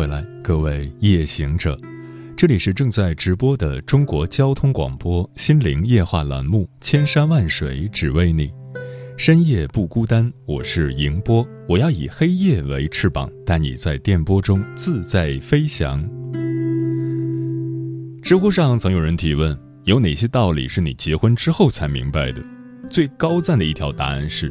回来，各位夜行者，这里是正在直播的中国交通广播心灵夜话栏目《千山万水只为你》，深夜不孤单，我是迎波，我要以黑夜为翅膀，带你在电波中自在飞翔。知乎上曾有人提问：有哪些道理是你结婚之后才明白的？最高赞的一条答案是：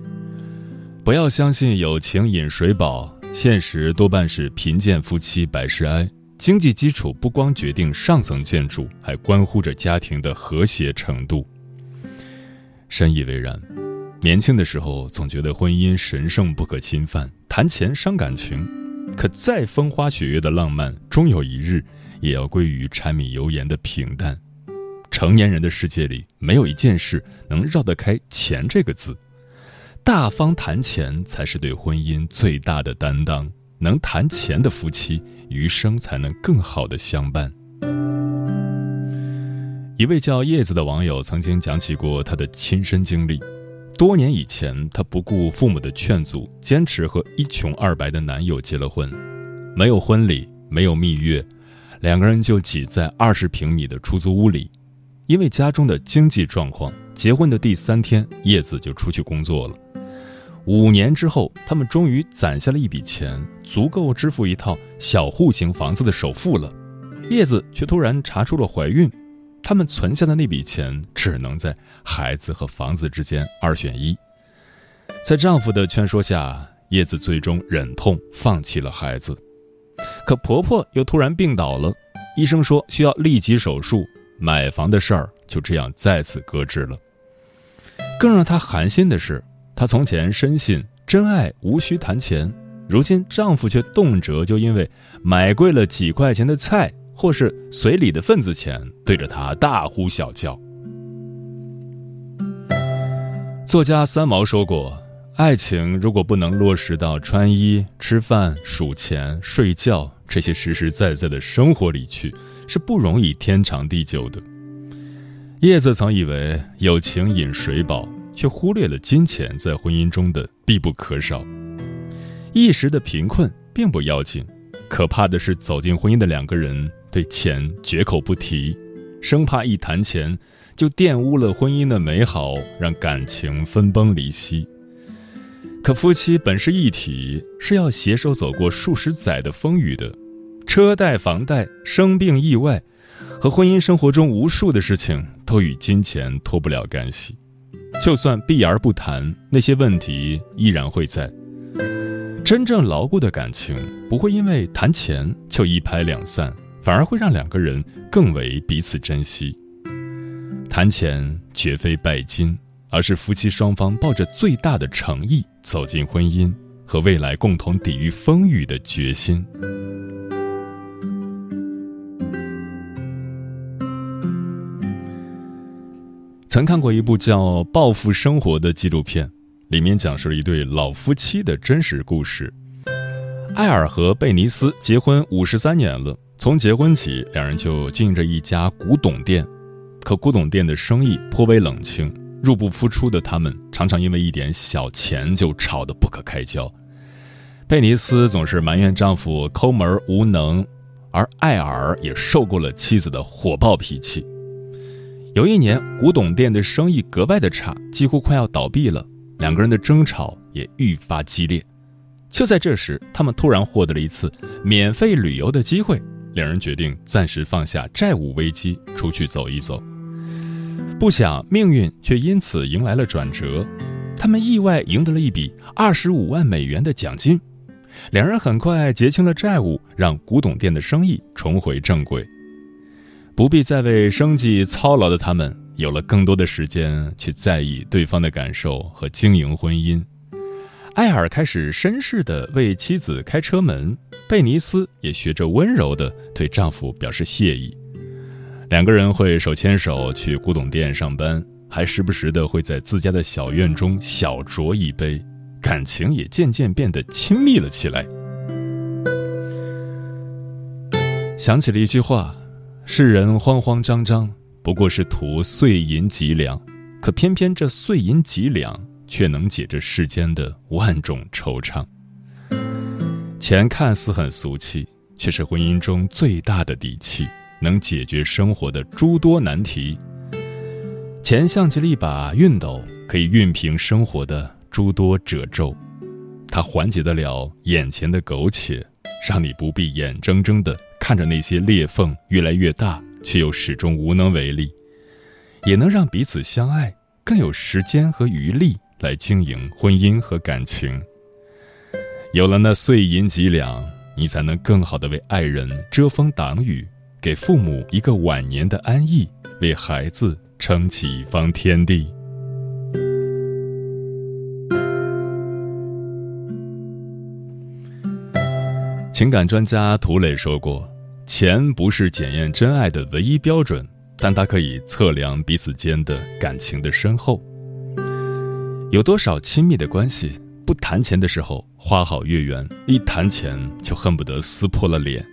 不要相信有情饮水饱。现实多半是贫贱夫妻百事哀，经济基础不光决定上层建筑，还关乎着家庭的和谐程度。深以为然。年轻的时候总觉得婚姻神圣不可侵犯，谈钱伤感情。可再风花雪月的浪漫，终有一日也要归于柴米油盐的平淡。成年人的世界里，没有一件事能绕得开钱这个字。大方谈钱才是对婚姻最大的担当。能谈钱的夫妻，余生才能更好的相伴。一位叫叶子的网友曾经讲起过他的亲身经历。多年以前，他不顾父母的劝阻，坚持和一穷二白的男友结了婚。没有婚礼，没有蜜月，两个人就挤在二十平米的出租屋里。因为家中的经济状况，结婚的第三天，叶子就出去工作了。五年之后，他们终于攒下了一笔钱，足够支付一套小户型房子的首付了。叶子却突然查出了怀孕，他们存下的那笔钱只能在孩子和房子之间二选一。在丈夫的劝说下，叶子最终忍痛放弃了孩子。可婆婆又突然病倒了，医生说需要立即手术，买房的事儿就这样再次搁置了。更让她寒心的是。她从前深信真爱无需谈钱，如今丈夫却动辄就因为买贵了几块钱的菜，或是随礼的份子钱，对着她大呼小叫。作家三毛说过：“爱情如果不能落实到穿衣、吃饭、数钱、睡觉这些实实在在的生活里去，是不容易天长地久的。”叶子曾以为有情饮水饱。却忽略了金钱在婚姻中的必不可少。一时的贫困并不要紧，可怕的是走进婚姻的两个人对钱绝口不提，生怕一谈钱就玷污了婚姻的美好，让感情分崩离析。可夫妻本是一体，是要携手走过数十载的风雨的，车贷、房贷、生病、意外，和婚姻生活中无数的事情都与金钱脱不了干系。就算避而不谈，那些问题依然会在。真正牢固的感情不会因为谈钱就一拍两散，反而会让两个人更为彼此珍惜。谈钱绝非拜金，而是夫妻双方抱着最大的诚意走进婚姻和未来共同抵御风雨的决心。曾看过一部叫《报复生活》的纪录片，里面讲述了一对老夫妻的真实故事。艾尔和贝尼斯结婚五十三年了，从结婚起，两人就经营着一家古董店。可古董店的生意颇为冷清，入不敷出的他们常常因为一点小钱就吵得不可开交。贝尼斯总是埋怨丈夫抠门无能，而艾尔也受够了妻子的火爆脾气。有一年，古董店的生意格外的差，几乎快要倒闭了。两个人的争吵也愈发激烈。就在这时，他们突然获得了一次免费旅游的机会，两人决定暂时放下债务危机，出去走一走。不想命运却因此迎来了转折，他们意外赢得了一笔二十五万美元的奖金。两人很快结清了债务，让古董店的生意重回正轨。不必再为生计操劳的他们，有了更多的时间去在意对方的感受和经营婚姻。艾尔开始绅士地为妻子开车门，贝尼斯也学着温柔地对丈夫表示谢意。两个人会手牵手去古董店上班，还时不时的会在自家的小院中小酌一杯，感情也渐渐变得亲密了起来。想起了一句话：“世人慌慌张张，不过是图碎银几两，可偏偏这碎银几两，却能解这世间的万种惆怅。”钱看似很俗气，却是婚姻中最大的底气。能解决生活的诸多难题。钱像极了一把熨斗，可以熨平生活的诸多褶皱。它缓解得了眼前的苟且，让你不必眼睁睁的看着那些裂缝越来越大，却又始终无能为力。也能让彼此相爱，更有时间和余力来经营婚姻和感情。有了那碎银几两，你才能更好的为爱人遮风挡雨。给父母一个晚年的安逸，为孩子撑起一方天地。情感专家涂磊说过：“钱不是检验真爱的唯一标准，但它可以测量彼此间的感情的深厚。有多少亲密的关系，不谈钱的时候花好月圆，一谈钱就恨不得撕破了脸。”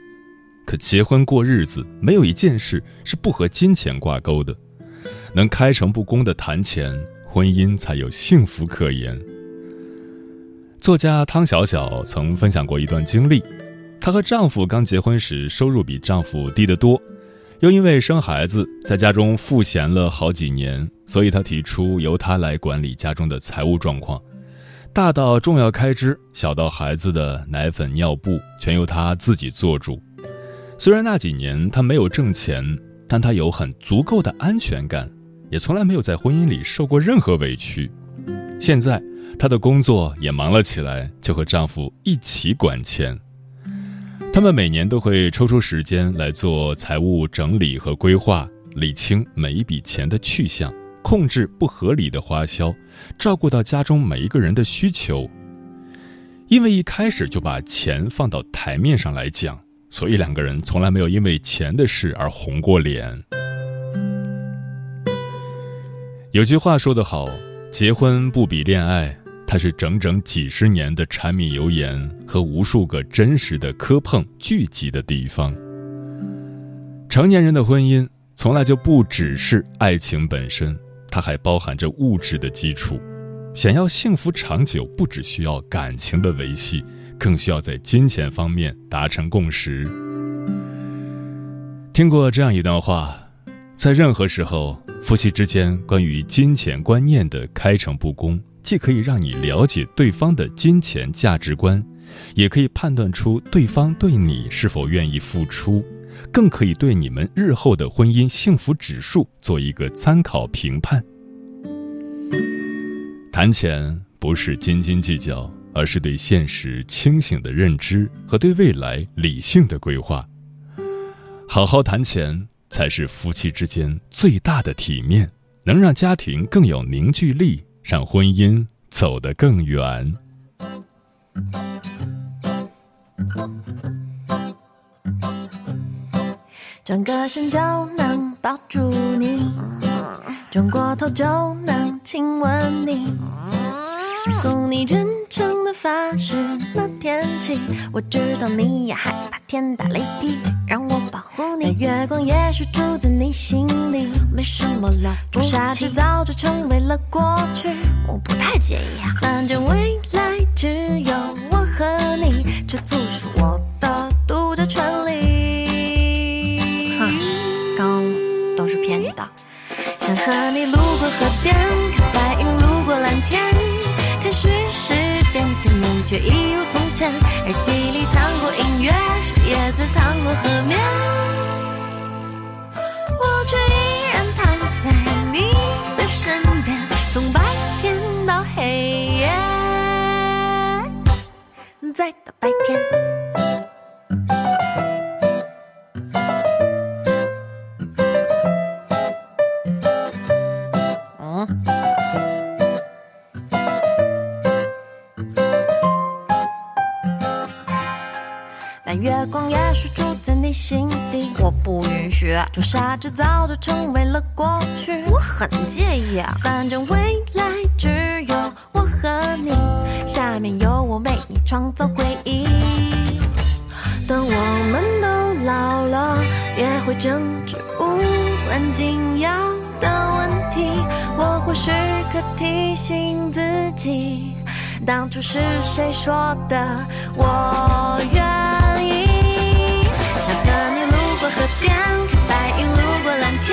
可结婚过日子，没有一件事是不和金钱挂钩的。能开诚布公的谈钱，婚姻才有幸福可言。作家汤小小曾分享过一段经历：她和丈夫刚结婚时，收入比丈夫低得多，又因为生孩子在家中赋闲了好几年，所以她提出由她来管理家中的财务状况，大到重要开支，小到孩子的奶粉、尿布，全由她自己做主。虽然那几年她没有挣钱，但她有很足够的安全感，也从来没有在婚姻里受过任何委屈。现在她的工作也忙了起来，就和丈夫一起管钱。他们每年都会抽出时间来做财务整理和规划，理清每一笔钱的去向，控制不合理的花销，照顾到家中每一个人的需求。因为一开始就把钱放到台面上来讲。所以两个人从来没有因为钱的事而红过脸。有句话说得好，结婚不比恋爱，它是整整几十年的柴米油盐和无数个真实的磕碰聚集的地方。成年人的婚姻从来就不只是爱情本身，它还包含着物质的基础。想要幸福长久，不只需要感情的维系。更需要在金钱方面达成共识。听过这样一段话，在任何时候，夫妻之间关于金钱观念的开诚布公，既可以让你了解对方的金钱价值观，也可以判断出对方对你是否愿意付出，更可以对你们日后的婚姻幸福指数做一个参考评判。谈钱不是斤斤计较。而是对现实清醒的认知和对未来理性的规划。好好谈钱，才是夫妻之间最大的体面，能让家庭更有凝聚力，让婚姻走得更远。转个身就能抱住你，转过头就能亲吻你。从你真诚的发誓那天起，我知道你也害怕天打雷劈，让我保护你。月光也许住在你心里，没什么了不起，早就成为了过去。我不太介意，反正未来只有我和你，这就是我的独家权利。哼，刚都是骗你的。想和你路过河边，看白云路过蓝天。却一如从前。耳机里弹过音乐，树叶子淌过河面，我却依然躺在你的身边，从白天到黑夜，再到白天。光也许住在你心底。我不允许，朱砂痣早就成为了过去。我很介意啊，反正未来只有我和你，下面有我为你创造回忆。等我们都老了，也会争执无关紧要的问题。我会时刻提醒自己，当初是谁说的我愿路过河淀，看白云路过蓝天，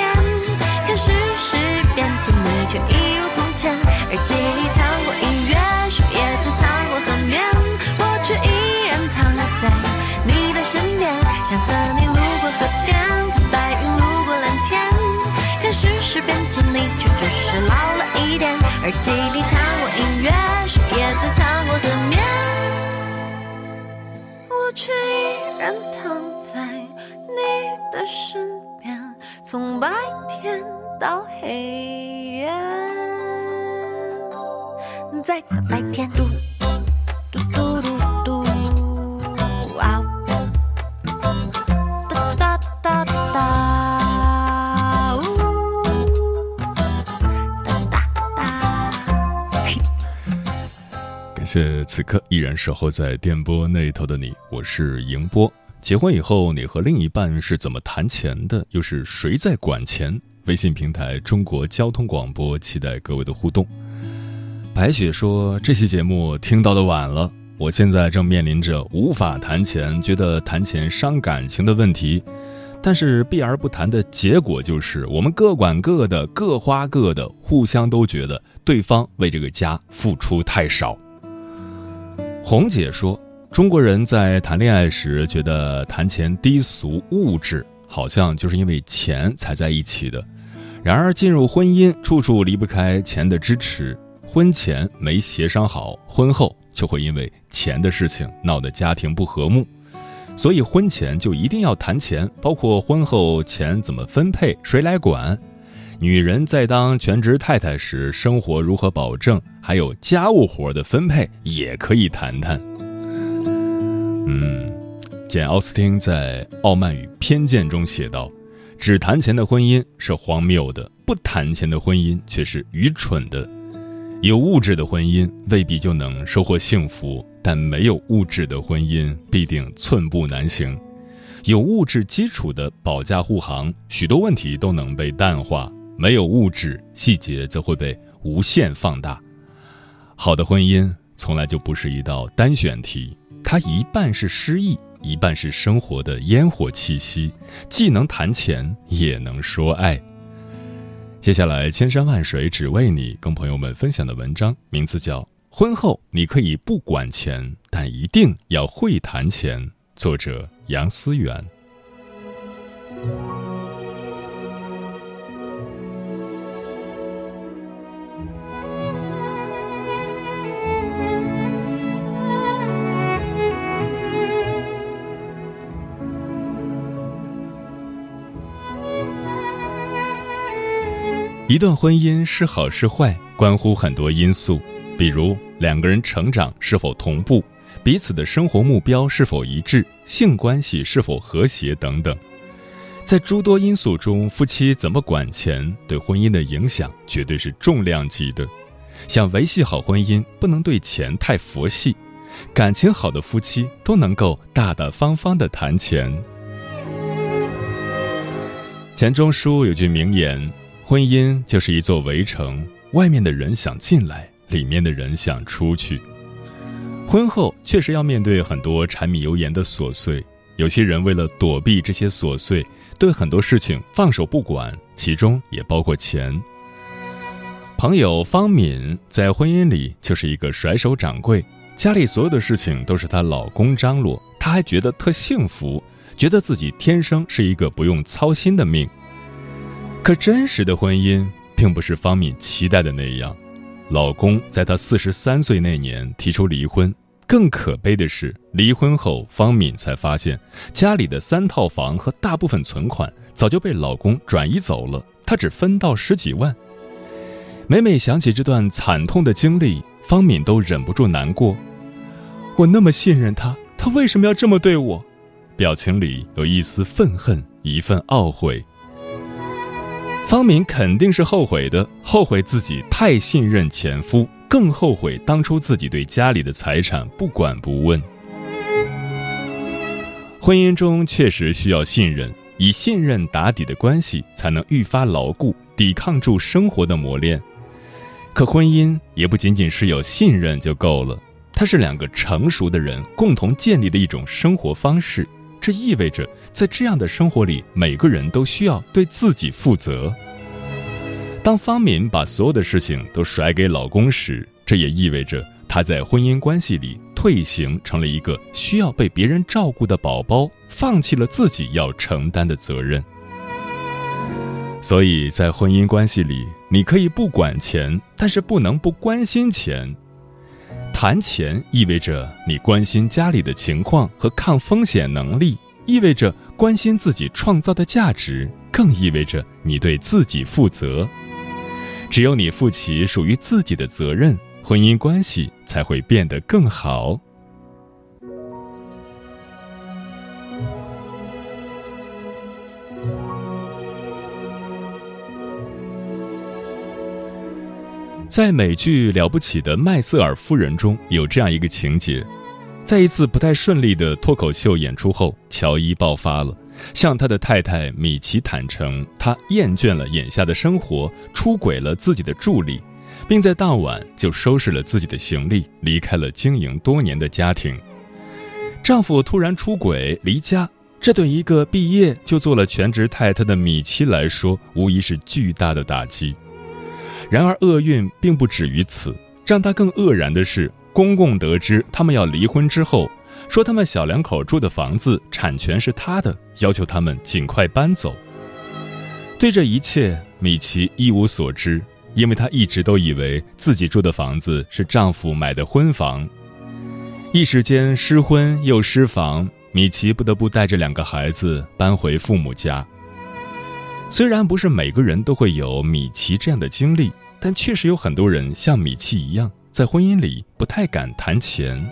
看世事变迁，你却一如从前。耳机里弹过音乐，树叶子弹过河面，我却依然躺在你的身边。想和你路过河边，看白云路过蓝天，看世事变迁，你却只是老了一点。耳机里弹过音乐，树叶子弹过河面，我却依然躺的身边，从白天到黑夜，在大白天。嘟嘟嘟嘟嘟，啊呜哒哒哒哒，呜哒哒哒。感谢此刻依然守候在电波那头的你，我是迎波。结婚以后，你和另一半是怎么谈钱的？又是谁在管钱？微信平台中国交通广播，期待各位的互动。白雪说：“这期节目听到的晚了，我现在正面临着无法谈钱，觉得谈钱伤感情的问题。但是避而不谈的结果就是，我们各管各的，各花各的，互相都觉得对方为这个家付出太少。”红姐说：“中国人在谈恋爱时觉得谈钱低俗物质，好像就是因为钱才在一起的。然而进入婚姻，处处离不开钱的支持。婚前没协商好，婚后就会因为钱的事情闹得家庭不和睦。所以婚前就一定要谈钱，包括婚后钱怎么分配，谁来管。女人在当全职太太时，生活如何保证，还有家务活的分配也可以谈谈。嗯，简·奥斯汀在《傲慢与偏见》中写道：“只谈钱的婚姻是荒谬的，不谈钱的婚姻却是愚蠢的。有物质的婚姻未必就能收获幸福，但没有物质的婚姻必定寸步难行。有物质基础的保驾护航，许多问题都能被淡化；没有物质，细节则会被无限放大。好的婚姻从来就不是一道单选题。”它一半是诗意，一半是生活的烟火气息，既能谈钱，也能说爱。接下来，千山万水只为你，跟朋友们分享的文章名字叫《婚后你可以不管钱，但一定要会谈钱》，作者杨思远。一段婚姻是好是坏，关乎很多因素，比如两个人成长是否同步，彼此的生活目标是否一致，性关系是否和谐等等。在诸多因素中，夫妻怎么管钱，对婚姻的影响绝对是重量级的。想维系好婚姻，不能对钱太佛系。感情好的夫妻都能够大大方方的谈钱。钱钟书有句名言。婚姻就是一座围城，外面的人想进来，里面的人想出去。婚后确实要面对很多柴米油盐的琐碎，有些人为了躲避这些琐碎，对很多事情放手不管，其中也包括钱。朋友方敏在婚姻里就是一个甩手掌柜，家里所有的事情都是她老公张罗，她还觉得特幸福，觉得自己天生是一个不用操心的命。可真实的婚姻并不是方敏期待的那样，老公在她四十三岁那年提出离婚。更可悲的是，离婚后方敏才发现，家里的三套房和大部分存款早就被老公转移走了，她只分到十几万。每每想起这段惨痛的经历，方敏都忍不住难过。我那么信任他，他为什么要这么对我？表情里有一丝愤恨，一份懊悔。方敏肯定是后悔的，后悔自己太信任前夫，更后悔当初自己对家里的财产不管不问。婚姻中确实需要信任，以信任打底的关系才能愈发牢固，抵抗住生活的磨练。可婚姻也不仅仅是有信任就够了，它是两个成熟的人共同建立的一种生活方式。这意味着，在这样的生活里，每个人都需要对自己负责。当方敏把所有的事情都甩给老公时，这也意味着她在婚姻关系里退行，成了一个需要被别人照顾的宝宝，放弃了自己要承担的责任。所以在婚姻关系里，你可以不管钱，但是不能不关心钱。谈钱意味着你关心家里的情况和抗风险能力，意味着关心自己创造的价值，更意味着你对自己负责。只有你负起属于自己的责任，婚姻关系才会变得更好。在美剧《了不起的麦瑟尔夫人》中有这样一个情节：在一次不太顺利的脱口秀演出后，乔伊爆发了，向他的太太米奇坦诚，他厌倦了眼下的生活，出轨了自己的助理，并在当晚就收拾了自己的行李，离开了经营多年的家庭。丈夫突然出轨离家，这对一个毕业就做了全职太太的米奇来说，无疑是巨大的打击。然而，厄运并不止于此。让他更愕然的是，公公得知他们要离婚之后，说他们小两口住的房子产权是他的，要求他们尽快搬走。对这一切，米奇一无所知，因为她一直都以为自己住的房子是丈夫买的婚房。一时间失婚又失房，米奇不得不带着两个孩子搬回父母家。虽然不是每个人都会有米奇这样的经历。但确实有很多人像米奇一样，在婚姻里不太敢谈钱，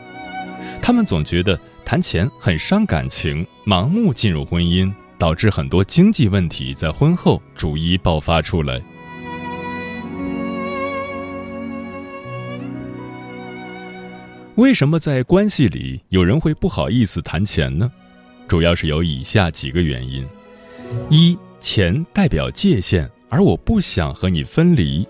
他们总觉得谈钱很伤感情，盲目进入婚姻，导致很多经济问题在婚后逐一爆发出来。为什么在关系里有人会不好意思谈钱呢？主要是有以下几个原因：一，钱代表界限，而我不想和你分离。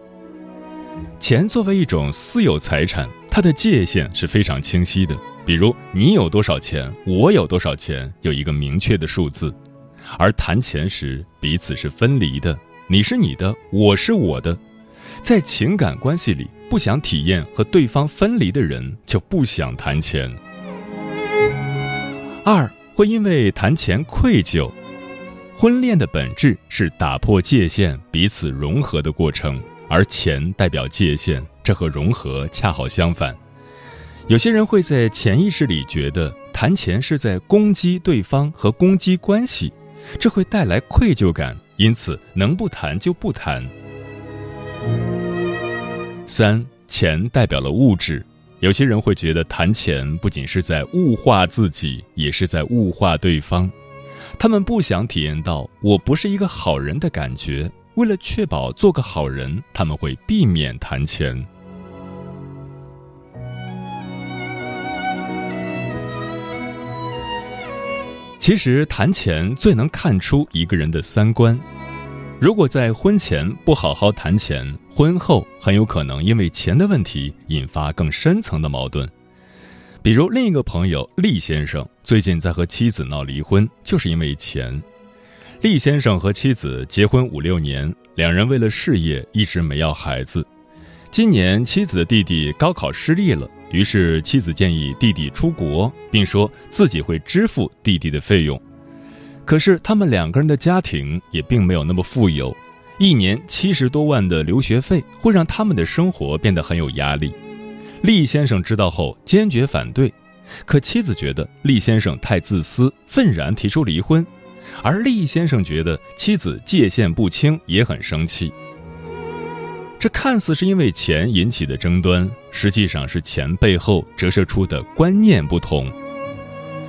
钱作为一种私有财产，它的界限是非常清晰的。比如，你有多少钱，我有多少钱，有一个明确的数字。而谈钱时，彼此是分离的，你是你的，我是我的。在情感关系里，不想体验和对方分离的人，就不想谈钱。二会因为谈钱愧疚。婚恋的本质是打破界限，彼此融合的过程。而钱代表界限，这和融合恰好相反。有些人会在潜意识里觉得谈钱是在攻击对方和攻击关系，这会带来愧疚感，因此能不谈就不谈。三，钱代表了物质，有些人会觉得谈钱不仅是在物化自己，也是在物化对方，他们不想体验到我不是一个好人的感觉。为了确保做个好人，他们会避免谈钱。其实谈钱最能看出一个人的三观。如果在婚前不好好谈钱，婚后很有可能因为钱的问题引发更深层的矛盾。比如另一个朋友厉先生最近在和妻子闹离婚，就是因为钱。厉先生和妻子结婚五六年，两人为了事业一直没要孩子。今年妻子的弟弟高考失利了，于是妻子建议弟弟出国，并说自己会支付弟弟的费用。可是他们两个人的家庭也并没有那么富有，一年七十多万的留学费会让他们的生活变得很有压力。厉先生知道后坚决反对，可妻子觉得厉先生太自私，愤然提出离婚。而厉先生觉得妻子界限不清，也很生气。这看似是因为钱引起的争端，实际上是钱背后折射出的观念不同。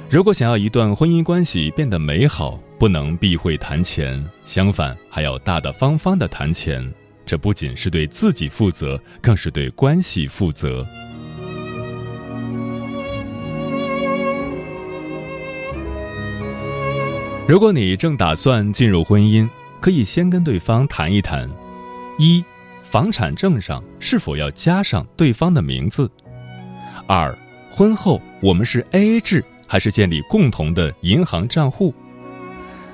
如果想要一段婚姻关系变得美好，不能避讳谈钱，相反还要大大方方的谈钱。这不仅是对自己负责，更是对关系负责。如果你正打算进入婚姻，可以先跟对方谈一谈：一、房产证上是否要加上对方的名字；二、婚后我们是 A A 制还是建立共同的银行账户；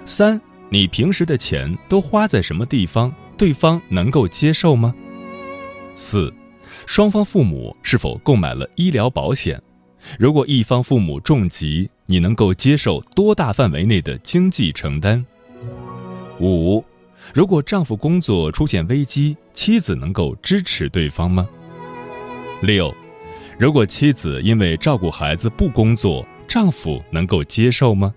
三、你平时的钱都花在什么地方，对方能够接受吗？四、双方父母是否购买了医疗保险？如果一方父母重疾，你能够接受多大范围内的经济承担？五，如果丈夫工作出现危机，妻子能够支持对方吗？六，如果妻子因为照顾孩子不工作，丈夫能够接受吗？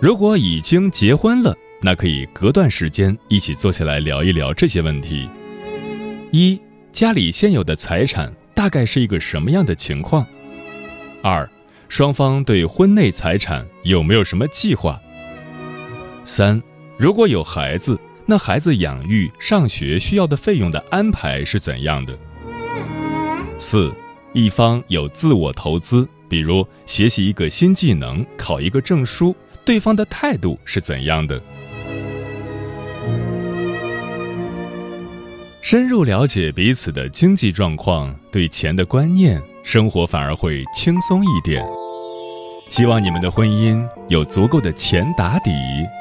如果已经结婚了，那可以隔段时间一起坐下来聊一聊这些问题。一，家里现有的财产大概是一个什么样的情况？二，双方对婚内财产有没有什么计划？三，如果有孩子，那孩子养育、上学需要的费用的安排是怎样的？四，一方有自我投资，比如学习一个新技能、考一个证书，对方的态度是怎样的？深入了解彼此的经济状况，对钱的观念。生活反而会轻松一点。希望你们的婚姻有足够的钱打底，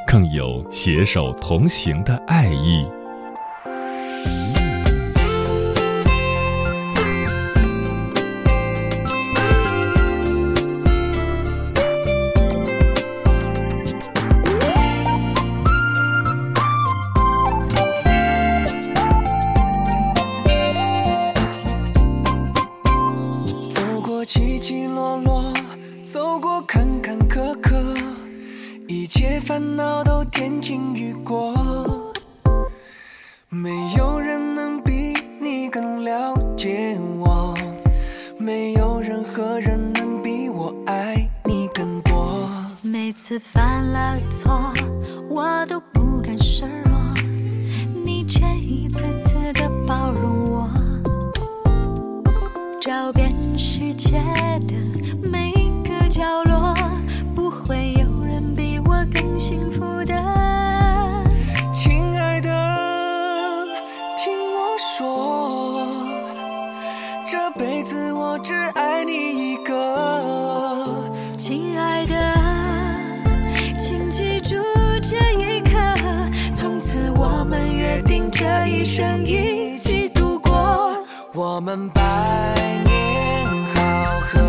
更有携手同行的爱意。烦恼都天晴雨过，没有人能比你更了解我，没有任何人能比我爱你更多。每次犯了错，我都不敢示弱，你却一次次的包容我。找遍世界的每个角落，不会有。更幸福的。亲爱的，听我说，这辈子我只爱你一个。亲爱的。请记住这一刻，从此我们约定这一生一起度过，我们百年好合，